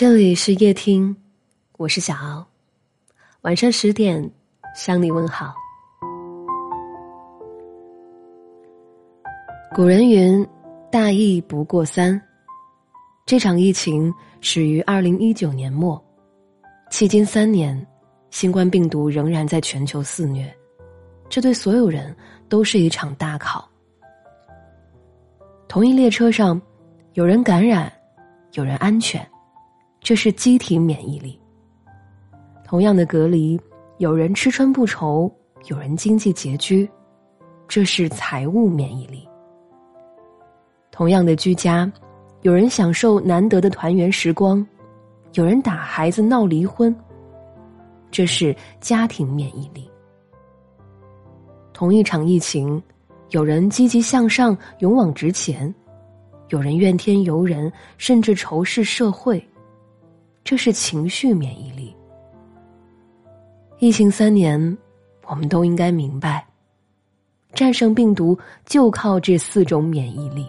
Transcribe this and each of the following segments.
这里是夜听，我是小敖，晚上十点向你问好。古人云：“大疫不过三。”这场疫情始于二零一九年末，迄今三年，新冠病毒仍然在全球肆虐，这对所有人都是一场大考。同一列车上，有人感染，有人安全，这是机体免疫力。同样的隔离，有人吃穿不愁，有人经济拮据，这是财务免疫力。同样的居家，有人享受难得的团圆时光，有人打孩子闹离婚，这是家庭免疫力。同一场疫情。有人积极向上、勇往直前，有人怨天尤人，甚至仇视社会，这是情绪免疫力。疫情三年，我们都应该明白，战胜病毒就靠这四种免疫力。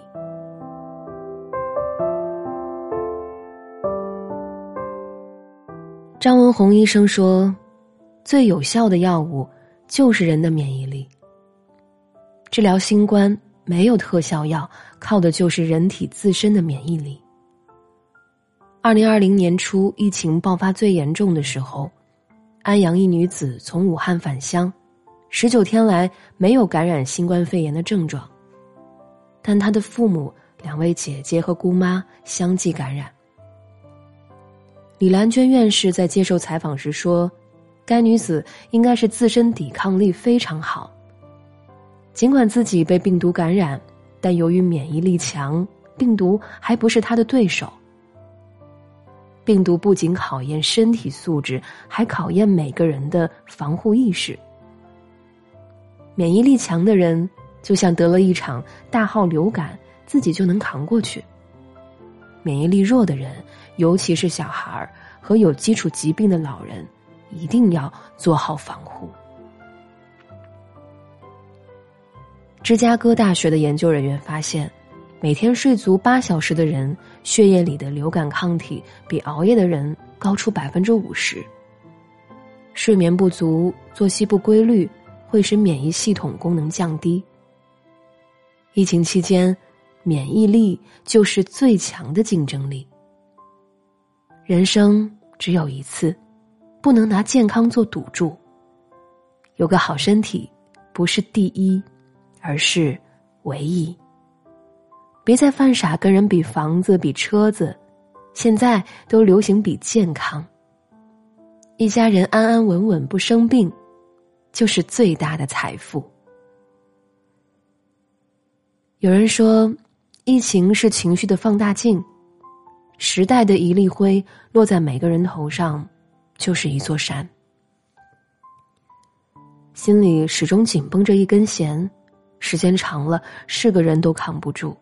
张文宏医生说：“最有效的药物就是人的免疫力。”治疗新冠没有特效药，靠的就是人体自身的免疫力。二零二零年初，疫情爆发最严重的时候，安阳一女子从武汉返乡，十九天来没有感染新冠肺炎的症状，但她的父母、两位姐姐和姑妈相继感染。李兰娟院士在接受采访时说：“该女子应该是自身抵抗力非常好。”尽管自己被病毒感染，但由于免疫力强，病毒还不是她的对手。病毒不仅考验身体素质，还考验每个人的防护意识。免疫力强的人，就像得了一场大号流感，自己就能扛过去；免疫力弱的人，尤其是小孩儿和有基础疾病的老人，一定要做好防护。芝加哥大学的研究人员发现，每天睡足八小时的人，血液里的流感抗体比熬夜的人高出百分之五十。睡眠不足、作息不规律，会使免疫系统功能降低。疫情期间，免疫力就是最强的竞争力。人生只有一次，不能拿健康做赌注。有个好身体，不是第一。而是唯一。别再犯傻，跟人比房子、比车子，现在都流行比健康。一家人安安稳稳不生病，就是最大的财富。有人说，疫情是情绪的放大镜，时代的一粒灰落在每个人头上，就是一座山。心里始终紧绷着一根弦。时间长了，是个人都扛不住。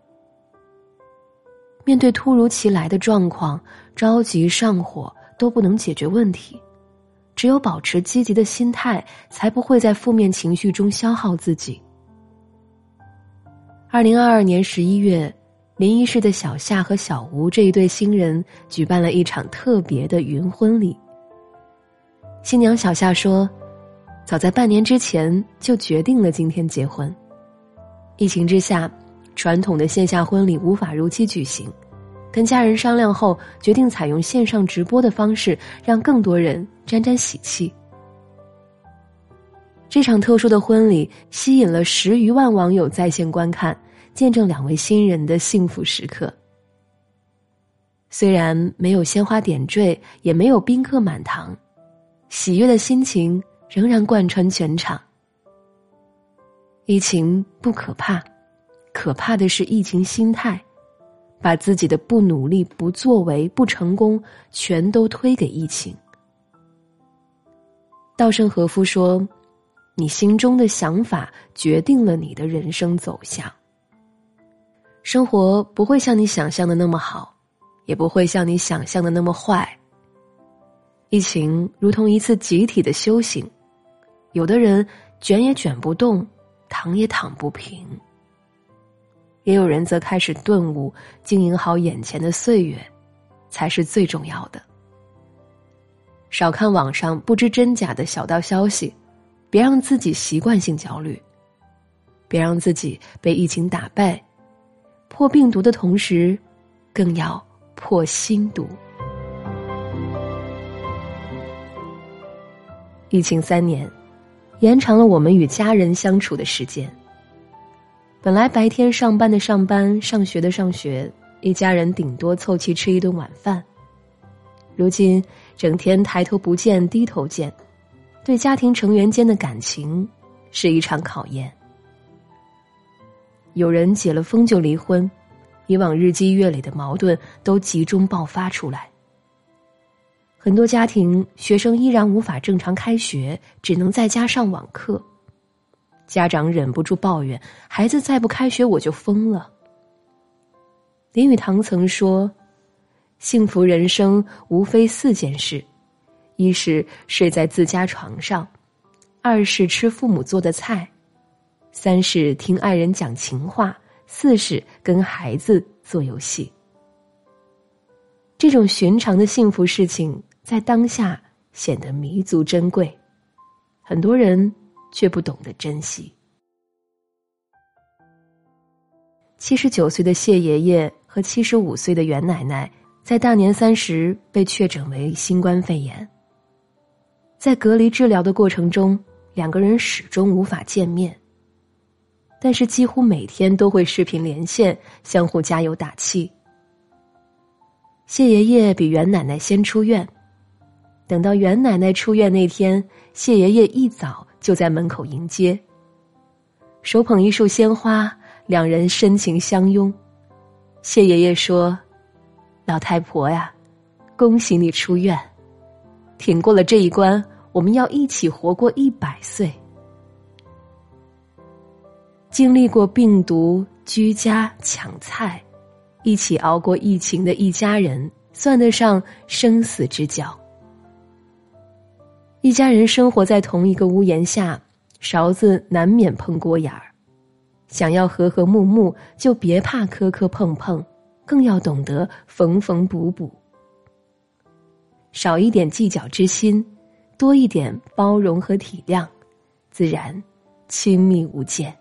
面对突如其来的状况，着急上火都不能解决问题，只有保持积极的心态，才不会在负面情绪中消耗自己。二零二二年十一月，临沂市的小夏和小吴这一对新人举办了一场特别的云婚礼。新娘小夏说：“早在半年之前就决定了今天结婚。”疫情之下，传统的线下婚礼无法如期举行，跟家人商量后，决定采用线上直播的方式，让更多人沾沾喜气。这场特殊的婚礼吸引了十余万网友在线观看，见证两位新人的幸福时刻。虽然没有鲜花点缀，也没有宾客满堂，喜悦的心情仍然贯穿全场。疫情不可怕，可怕的是疫情心态，把自己的不努力、不作为、不成功，全都推给疫情。稻盛和夫说：“你心中的想法决定了你的人生走向。生活不会像你想象的那么好，也不会像你想象的那么坏。疫情如同一次集体的修行，有的人卷也卷不动。”躺也躺不平，也有人则开始顿悟，经营好眼前的岁月，才是最重要的。少看网上不知真假的小道消息，别让自己习惯性焦虑，别让自己被疫情打败。破病毒的同时，更要破心毒。疫情三年，延长了我们与家人相处的时间。本来白天上班的上班，上学的上学，一家人顶多凑齐吃一顿晚饭。如今整天抬头不见低头见，对家庭成员间的感情是一场考验。有人解了封就离婚，以往日积月累的矛盾都集中爆发出来。很多家庭学生依然无法正常开学，只能在家上网课。家长忍不住抱怨：“孩子再不开学，我就疯了。”林语堂曾说：“幸福人生无非四件事：一是睡在自家床上，二是吃父母做的菜，三是听爱人讲情话，四是跟孩子做游戏。”这种寻常的幸福事情。在当下显得弥足珍贵，很多人却不懂得珍惜。七十九岁的谢爷爷和七十五岁的袁奶奶在大年三十被确诊为新冠肺炎。在隔离治疗的过程中，两个人始终无法见面，但是几乎每天都会视频连线，相互加油打气。谢爷爷比袁奶奶先出院。等到袁奶奶出院那天，谢爷爷一早就在门口迎接，手捧一束鲜花，两人深情相拥。谢爷爷说：“老太婆呀，恭喜你出院，挺过了这一关，我们要一起活过一百岁。”经历过病毒、居家、抢菜，一起熬过疫情的一家人，算得上生死之交。一家人生活在同一个屋檐下，勺子难免碰锅眼儿。想要和和睦睦，就别怕磕磕碰碰，更要懂得缝缝补补。少一点计较之心，多一点包容和体谅，自然亲密无间。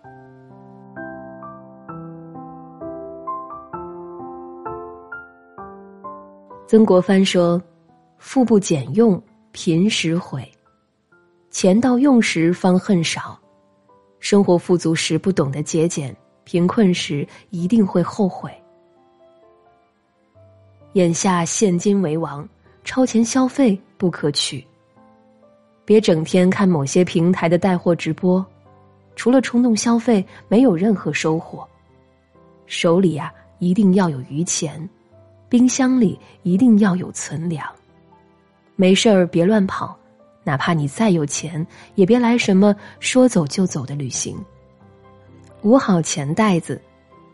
曾国藩说：“富不俭用。”贫时悔，钱到用时方恨少。生活富足时不懂得节俭，贫困时一定会后悔。眼下现金为王，超前消费不可取。别整天看某些平台的带货直播，除了冲动消费，没有任何收获。手里啊，一定要有余钱，冰箱里一定要有存粮。没事儿别乱跑，哪怕你再有钱，也别来什么说走就走的旅行。捂好钱袋子，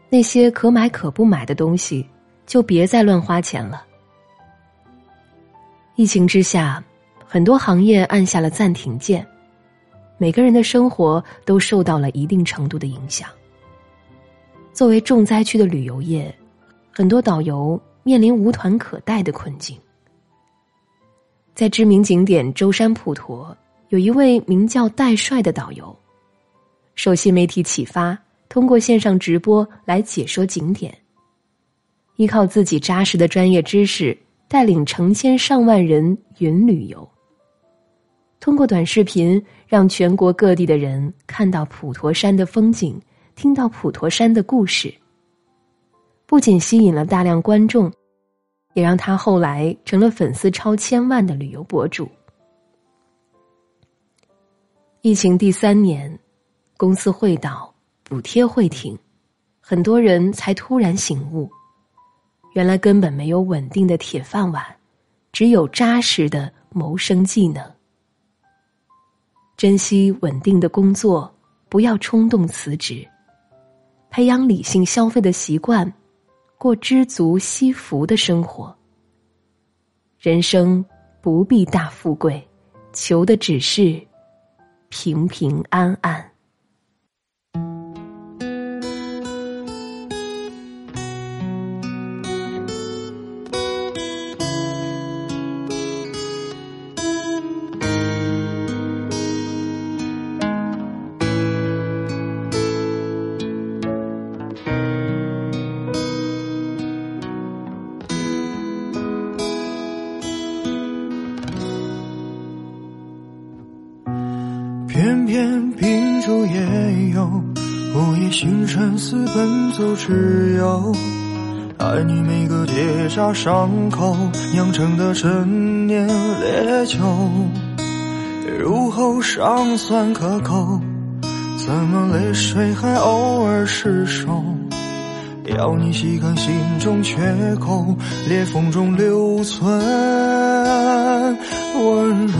那些可买可不买的东西，就别再乱花钱了。疫情之下，很多行业按下了暂停键，每个人的生活都受到了一定程度的影响。作为重灾区的旅游业，很多导游面临无团可带的困境。在知名景点舟山普陀，有一位名叫戴帅的导游，受新媒体启发，通过线上直播来解说景点。依靠自己扎实的专业知识，带领成千上万人云旅游。通过短视频，让全国各地的人看到普陀山的风景，听到普陀山的故事。不仅吸引了大量观众。也让他后来成了粉丝超千万的旅游博主。疫情第三年，公司会倒，补贴会停，很多人才突然醒悟，原来根本没有稳定的铁饭碗，只有扎实的谋生技能。珍惜稳定的工作，不要冲动辞职，培养理性消费的习惯。过知足惜福的生活。人生不必大富贵，求的只是平平安安。沉思奔走之友。爱你每个结痂伤口酿成的陈年烈酒，入喉尚算可口，怎么泪水还偶尔失守？要你细看心中缺口，裂缝中留存温柔。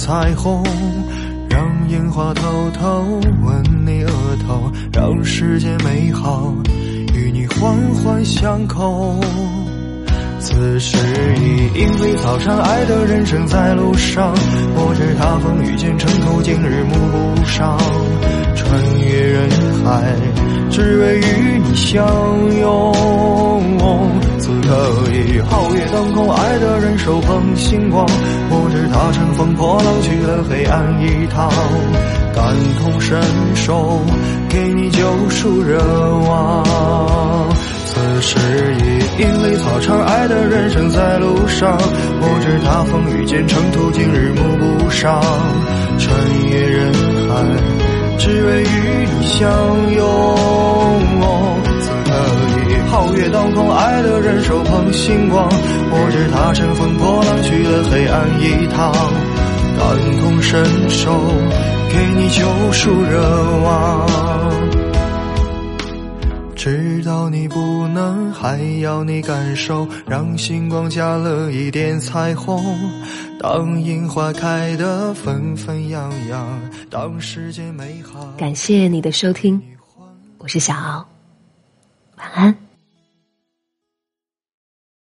彩虹，让烟花偷偷吻你额头，让世界美好与你环环相扣。此时已莺飞草长，爱的人正在路上。我知他风雨兼程途，经日暮不赏。穿越人海，只为与你相拥。可以皓月当空，爱的人手捧星光。我知他乘风破浪去了黑暗一趟，感同身受，给你救赎热望。此时已莺飞草长，爱的人正在路上。我知他风雨兼程途，经日暮不赏。穿越人海，只为与你相拥。皓月当空，爱的人手捧星光。我知他乘风破浪去了黑暗一趟，感同身受，给你救赎热望。知道你不能，还要你感受，让星光加了一点彩虹。当樱花开得纷纷扬扬，当世界美好。感谢你的收听，我是小敖，晚安。